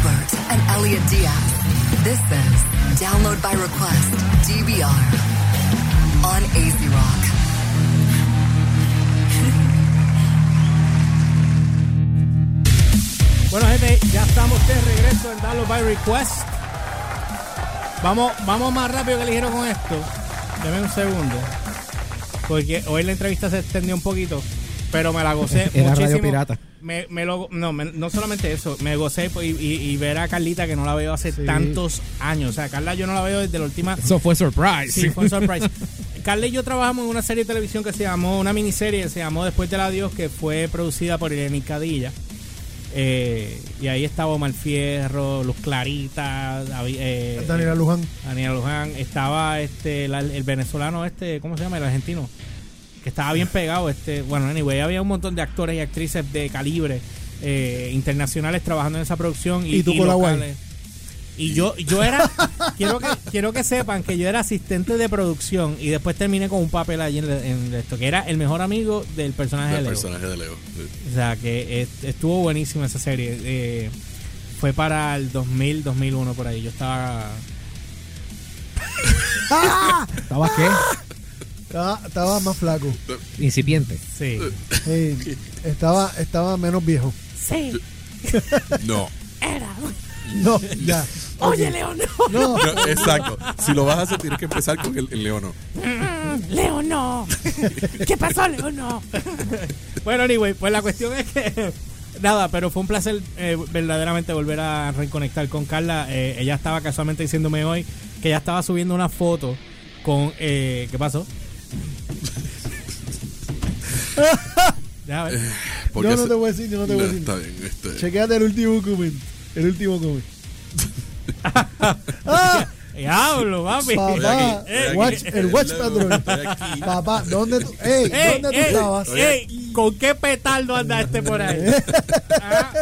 Humbert and Elliot Diaz. This is Download by Request, DBR, on AZ Rock. Bueno, gente, ya estamos de regreso en Download by Request. Vamos, vamos más rápido que ligero con esto. Deme un segundo. Porque hoy la entrevista se extendió un poquito, pero me la gocé Era muchísimo. Radio Pirata. Me, me lo, no, me- no solamente eso, me gocé y, y- y ver a Carlita que no la veo hace Sí. tantos años. O sea, Carla yo no la veo desde la última Eso fue surprise. Sí, fue surprise. Carla y yo trabajamos en una serie de televisión que se llamó, una miniserie que se llamó Después del Adiós, que fue producida por Irene Cadilla. Eh, y ahí estaba Omar Fierro, Luz Clarita, David- eh, Daniela Luján. Daniel Luján, estaba este la- el venezolano este, ¿cómo se llama? El argentino, que estaba bien pegado, este, bueno, anyway, había un montón de actores y actrices de calibre eh, internacionales trabajando en esa producción y, ¿Y tú con la guay? locales. Y yo, yo era, quiero que, quiero que sepan que yo era asistente de producción y después terminé con un papel allí en, en esto, que era el mejor amigo del personaje de El Leo. personaje de Leo. O sea, que est- estuvo buenísima esa serie. Eh, fue para el 2000, 2001 por ahí. Yo estaba... ¿Estabas qué? Estaba, estaba más flaco. Incipiente. Sí. Sí, estaba, estaba menos viejo. Sí, No. era. No, ya. Oye, Leo, no. No, No, exacto. Si lo vas a hacer, tienes que empezar con el, el Leono. Leo, no. ¿Qué pasó, Leo, no? bueno, anyway, pues la cuestión es que... Nada, pero fue un placer eh, verdaderamente volver a reconectar con Carla. Eh, ella estaba casualmente diciéndome hoy que ella estaba subiendo una foto con... Eh, ¿Qué pasó? Ver. Porque yo no se- te voy a decir, yo no te voy a decir. Está bien. Este, Chequéate el último comment. El último comment. ¡Ah! Diablo, papi. Papá, el aquí. watch, el watch aquí. Papá, ¿dónde tú, ey, Ey, ¿dónde tú ey, estabas? ey, ¿Con qué petardo anda este por ahí? Ah,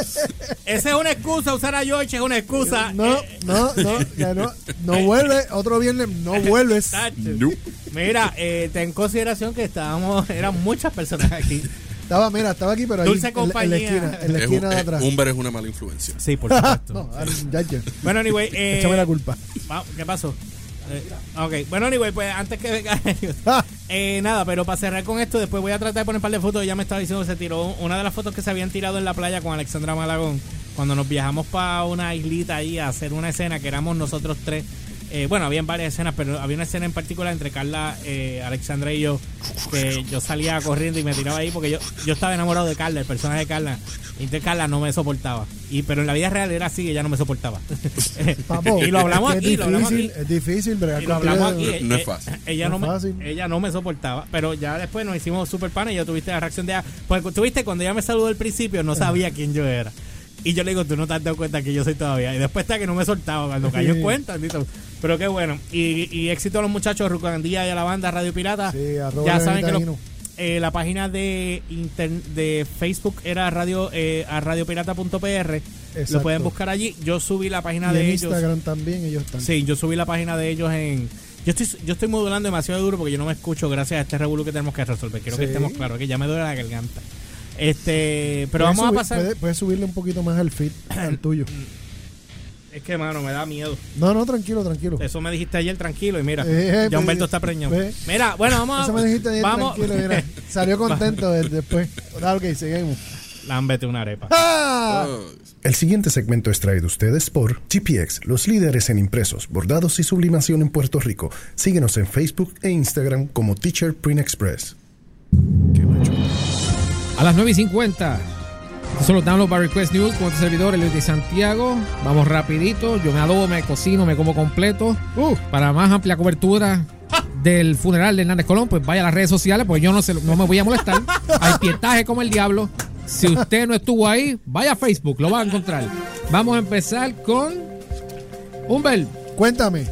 Esa es una excusa, usar a George es una excusa. No, Eh, no, no, ya no, no vuelve, otro viernes, no vuelves. No. Mira, eh, ten en consideración que estábamos, eran muchas personas aquí. Estaba, mira, estaba aquí, pero ahí, Dulce en, la- en la compañía. esquina, en la Es esquina de eh, atrás. Humber es una mala influencia. Sí, por supuesto. No, ya, ya. Bueno, anyway, eh, Échame la culpa. va- ¿Qué pasó? Eh, ok, bueno, anyway, pues antes que venga. Ah, Eh, nada, pero para cerrar con esto, después voy a tratar de poner un par de fotos. Ya me estaba diciendo que se tiró una de las fotos que se habían tirado en la playa con Alexandra Malagón. Cuando nos viajamos para una islita ahí a hacer una escena que éramos nosotros tres. Eh, bueno, habían varias escenas, pero había una escena en particular entre Carla, eh, Alexandra y yo. Que yo salía corriendo y me tiraba ahí porque yo, yo estaba enamorado de Carla, el personaje de Carla. Y entonces Carla no me soportaba. Y, pero en la vida real era así, ella no me soportaba. papo, y lo hablamos aquí, es lo hablamos difícil, aquí. Es difícil bregar Y lo hablamos aquí. No- no es eh, fácil. Ella No no, es me, fácil. ella no me soportaba, pero ya después nos hicimos super panes y yo tuviste la reacción de ella. Pues tuviste cuando ella me saludó al principio, no sabía quién yo era. Y yo le digo, tú no te has dado cuenta que yo soy todavía. Y después está que no me soltaba cuando cayó en cuenta. bendito. Pero qué bueno. Y, y éxito a los muchachos de Rucandía y a la banda Radio Pirata. Sí, arroba ya saben que los- eh, la página de inter- de Facebook era radio eh, a radiopirata.pr. Lo pueden buscar allí. Yo subí la página Y de en ellos. Instagram también ellos están. Sí, yo subí la página de ellos en. Yo estoy, yo estoy modulando demasiado duro porque yo no me escucho gracias a este revuelo que tenemos que resolver. Quiero que estemos claros, que ya me duele la garganta. Este, pero vamos a pasar. Puedes, puedes subirle un poquito más al feed, al tuyo. Es que, mano, me da miedo. No, no, tranquilo, tranquilo. Eso me dijiste ayer tranquilo y mira, Eh, ya eh, Humberto eh, está preñado. ve. Mira, bueno, vamos a. Eso me dijiste ayer, vamos. tranquilo, mira. Salió contento de- después. Ok, seguimos. Lámbete una arepa. ¡Ah! Oh, El siguiente segmento es traído a ustedes por GPX, los líderes en impresos, bordados y sublimación en Puerto Rico. Síguenos en Facebook e Instagram como Teacher Print Express. A las 9 y 50. Estos son los Download by Request News con tu servidor, Luis de Santiago. Vamos rapidito. Yo me adobo, me cocino, me como completo. Uh, Para más amplia cobertura del funeral de Hernández Colón, pues vaya a las redes sociales, porque yo no, se, no me voy a molestar. Hay pietaje como el diablo. Si usted no estuvo ahí, vaya a Facebook, lo va a encontrar. Vamos a empezar con Humbert, cuéntame.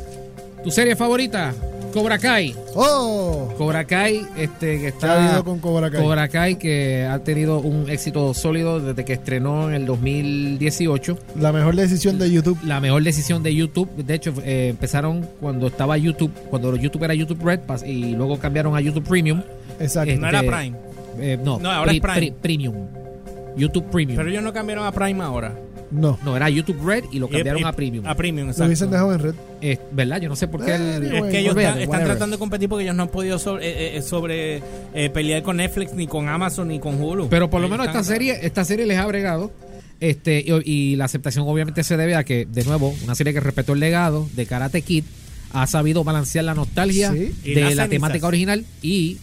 tu serie favorita, Cobra Kai. ¡Oh! Cobra Kai, este que ¿Qué está. ha habido con Cobra Kai? Cobra Kai, que ha tenido un éxito sólido desde que estrenó en el 2018. La mejor decisión de YouTube. La mejor decisión de YouTube. De hecho, eh, empezaron cuando estaba YouTube, cuando YouTube era YouTube Red Pass y luego cambiaron a YouTube Premium. Exacto. Eh, No era este, Prime. Eh, no, No, ahora es Prime. Premium. YouTube Premium. Pero ellos no cambiaron a Prime ahora. No. No, era YouTube Red y lo cambiaron Y- y- a Premium. A Premium, Lo exacto. hubiesen dejado en red. Eh, ¿Verdad? Yo no sé por qué. el- Es Bueno, que ellos olvídate, están, tratando de competir porque ellos no han podido sobre, eh, eh, sobre eh, pelear con Netflix, ni con Amazon, ni con Hulu. Pero por lo Ellos menos esta serie, esta serie les ha bregado. Este, y, y la aceptación obviamente se debe a que, de nuevo, una serie que respetó el legado de Karate Kid ha sabido balancear la nostalgia Sí. De la temática original y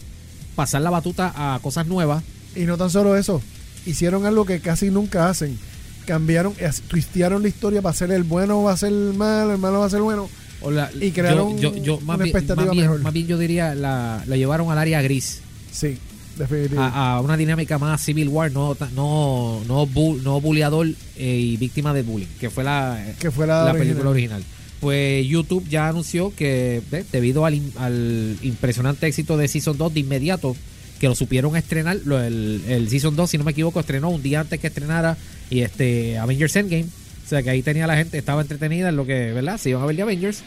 pasar la batuta a cosas nuevas. Y no tan solo eso, hicieron algo que casi nunca hacen. Cambiaron, as- twistearon la historia para ser el bueno va a ser el malo, el malo va a ser el bueno. O la- Y crearon yo, yo, yo más, una bien, expectativa más, bien, mejor. más bien yo diría la, la llevaron al área gris Sí, definitivo. a, a una dinámica más civil war no no no, bu- no bulleador eh, y víctima de bullying que fue la, que fue la, la original. película original. Pues YouTube ya anunció que debido al, al impresionante éxito de Season 2 de inmediato, que lo supieron estrenar, lo- el, el Season 2, si no me equivoco, estrenó un día antes que estrenara y este Avengers Endgame. O sea que ahí tenía la gente, estaba entretenida en lo que, ¿verdad? Se iban a ver de Avengers.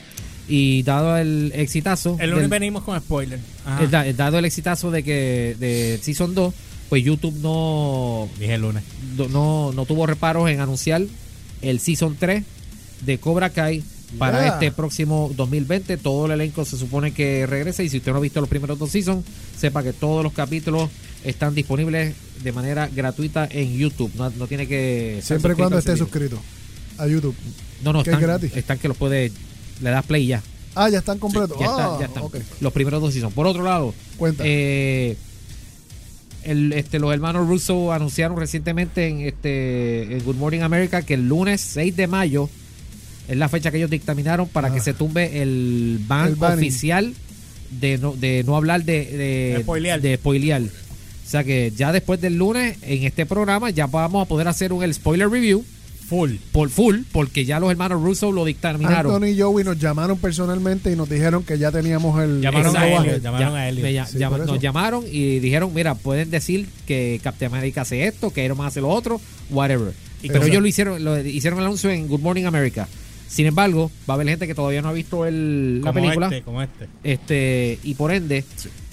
Y dado el exitazo. El del- lunes venimos con spoiler. Ajá. dado el exitazo de que de Season 2, pues YouTube no, Dije el lunes. no, no tuvo reparos en anunciar el Season 3 de Cobra Kai para Yeah. este próximo 2020. Todo el elenco se supone que regresa y si usted no ha visto los primeros dos seasons, sepa que todos los capítulos están disponibles de manera gratuita en YouTube. No, no tiene que... Siempre y cuando esté suscrito a YouTube. No, no, que es están, gratis. están que los puede... Le das play y ya. Ah, ya están completos. Ya, está- ah, ya están. Los primeros dos seasons. Por otro lado, Cuenta. eh, el, este, los hermanos Russo anunciaron recientemente en, este, en Good Morning America que el lunes 6 de mayo es la fecha que ellos dictaminaron para que Ah. se tumbe el ban El oficial de no, de no hablar de, de, De spoilear. de spoilear. O sea que ya después del lunes en este programa ya vamos a poder hacer un el spoiler review Full. por full porque ya los hermanos Russo lo dictaminaron. Anthony y Joey nos llamaron personalmente y nos dijeron que ya teníamos el, Llamaron el a. Elliot, llamaron a Sí, llama- eso. nos llamaron y dijeron, mira, pueden decir que Captain America hace esto, que Iron Man hace lo otro, whatever. Y Pero ellos lo hicieron, lo hicieron el anuncio en Good Morning America. Sin embargo, va a haber gente que todavía no ha visto el, la Como película. este, como este. Este, y por ende,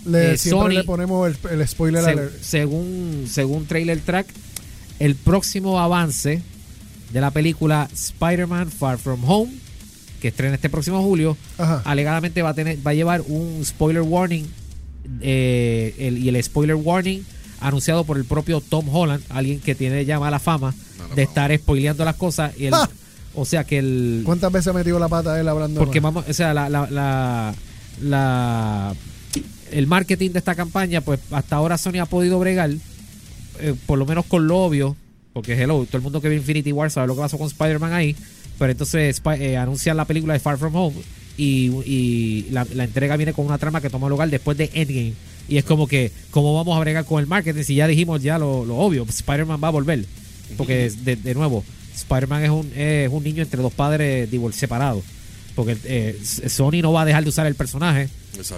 Le, Eh, siempre Sony- le ponemos el, el spoiler se- alert. según, según Trailer Track, el próximo avance de la película Spider-Man Far From Home, que estrena este próximo julio, Ajá. alegadamente va a tener va a llevar un spoiler warning eh, el- y el spoiler warning anunciado por el propio Tom Holland alguien que tiene ya mala fama de estar spoileando las cosas y el- ¡Ah! o sea que el ¿Cuántas veces ha metido la pata él hablando? porque mal? vamos o sea la, la, la, la- el marketing de esta campaña pues hasta ahora Sony ha podido bregar eh, por lo menos con lo obvio porque hello todo el mundo que ve Infinity War sabe lo que pasó con Spider-Man ahí pero entonces eh, anuncian la película de Far From Home y, y la, la entrega viene con una trama que toma lugar después de Endgame. Y es como que cómo vamos a bregar con el marketing si ya dijimos ya lo, lo obvio Spider-Man va a volver porque de, de nuevo Spider-Man es un, es un niño entre dos padres separados porque eh, Sony no va a dejar de usar el personaje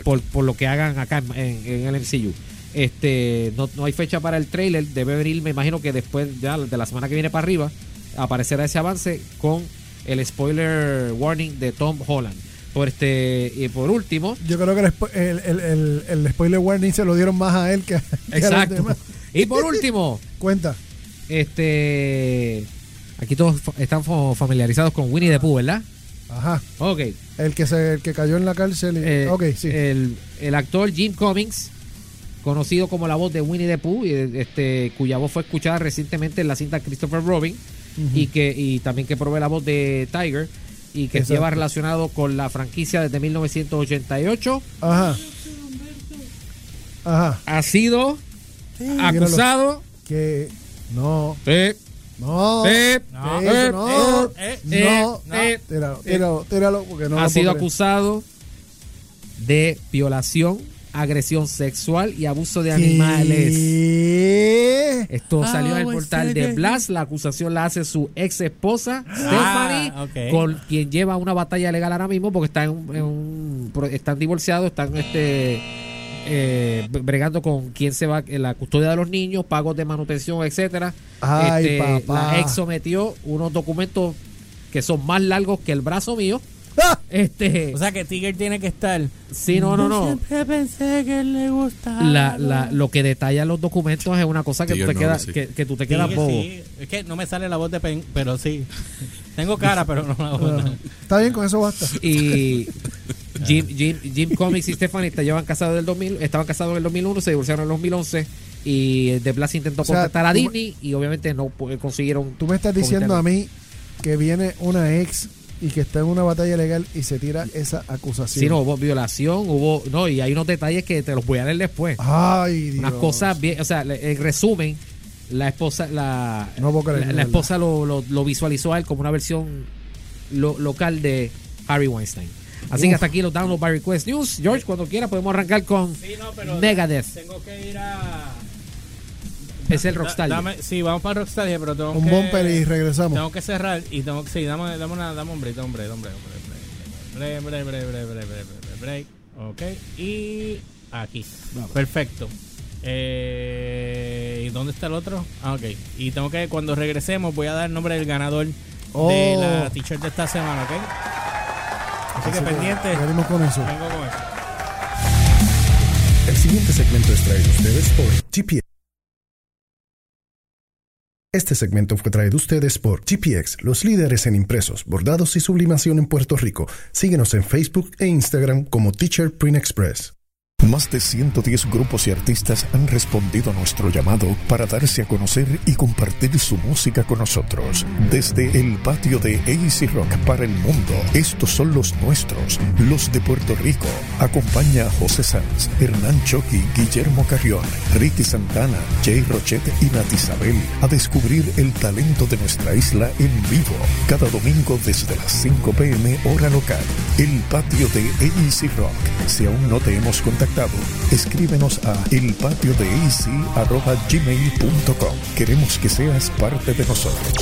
por, por lo que hagan acá en, el MCU. Este, no, no hay fecha para el trailer, debe venir, me imagino que después ya de la semana que viene para arriba aparecerá ese avance con el spoiler warning de Tom Holland. Por este y por último, Yo creo que el, el, el, el- spoiler warning se lo dieron más a él que, a- que a los exacto. demás. Y por último, Cuenta. este aquí todos están fa- familiarizados con Winnie the Pooh, ¿verdad? Ajá. Ok. El que se el que cayó en la cárcel. y- Eh, ok, sí. el, el actor Jim Cummings, conocido como la voz de Winnie the Pooh, este, cuya voz fue escuchada recientemente en la cinta Christopher Robin, y que y también que provee la voz de Tiger, y que Exacto. lleva relacionado con la franquicia desde 1988, Ajá. Ajá. ha sido acusado. Que no. Eh, No. eh, No, eh, no. eh, no. eh, Tíralo, tíralo, tíralo, porque no ha sido creer. acusado de violación, agresión sexual y abuso de animales. Esto Ah, salió en el pues, portal de sí. Blast. La acusación la hace su ex esposa, Ah, Stephanie, con quien lleva una batalla legal ahora mismo porque están, en un- en un- pro- están divorciados, están este eh, bregando con quién se va en la custodia de los niños, pagos de manutención, etcétera. Ay, Este, papá. La ex sometió unos documentos que son más largos que el brazo mío Este, O sea que Tiger tiene que estar. sí, no, no, Yo no. Siempre pensé que él le gustaba. La, la, lo que detalla los documentos es una cosa que tú Tiger te no, quedas, sí. que, que tú te quedas Sí, bobo. sí. Es que no me sale la voz de Pen, pero sí. Tengo cara, pero no la voz. Está bien, con eso basta. Y Jim, Jim, Jim Comics y Stephanie te llevan casados del 2000, estaban casados en el 2001, se divorciaron en el 2011 y The Blas intentó O sea, contactar a Disney y obviamente no consiguieron. Tú me estás diciendo a mí que viene una ex y que está en una batalla legal y se tira esa acusación. Sí, no, hubo violación, hubo. No, y hay unos detalles que te los voy a leer después. Ay, Dios. Unas cosas bien. O sea, en resumen, la esposa la, No puedo creer, la, esposa lo, lo, lo visualizó a él como una versión lo- local de Harry Weinstein. Así que Uf. hasta aquí los Download by Request News. George, cuando quiera podemos arrancar con Sí, no, pero Megadeth. Tengo que ir a. Es el Rockstar. Sí, vamos para Rockstar, pero tengo Un que. bumper y regresamos. Tengo que cerrar y tengo que. Sí, dame, dame, una, dame un break, dame un break, dame un break, break, break, break, break, break, break, break. Ok, y aquí. Perfecto. Eh, ¿Y dónde está el otro? Ah, ok. Y tengo que, cuando regresemos, voy a dar el nombre del ganador de Oh. la t-shirt de esta semana, ¿ok? Así que pendiente. Venimos con eso. Vengo con eso. El siguiente segmento es traído a ustedes por GPX. Este segmento fue traído a ustedes por GPX, los líderes en impresos, bordados y sublimación en Puerto Rico. Síguenos en Facebook e Instagram como Teacher Print Express. Más de 110 grupos y artistas han respondido a nuestro llamado para darse a conocer y compartir su música con nosotros. Desde el patio de AC Rock para el mundo, estos son los nuestros, los de Puerto Rico. Acompaña a José Sanz, Hernán Choqui, Guillermo Carrión, Ricky Santana, Jay Rochet y Nat Isabel a descubrir el talento de nuestra isla en vivo. Cada domingo desde las 5 pm hora local. El patio de AC Rock. Si aún no te hemos contactado, escríbenos a elpatiodeac.gmail.com. Queremos que seas parte de nosotros.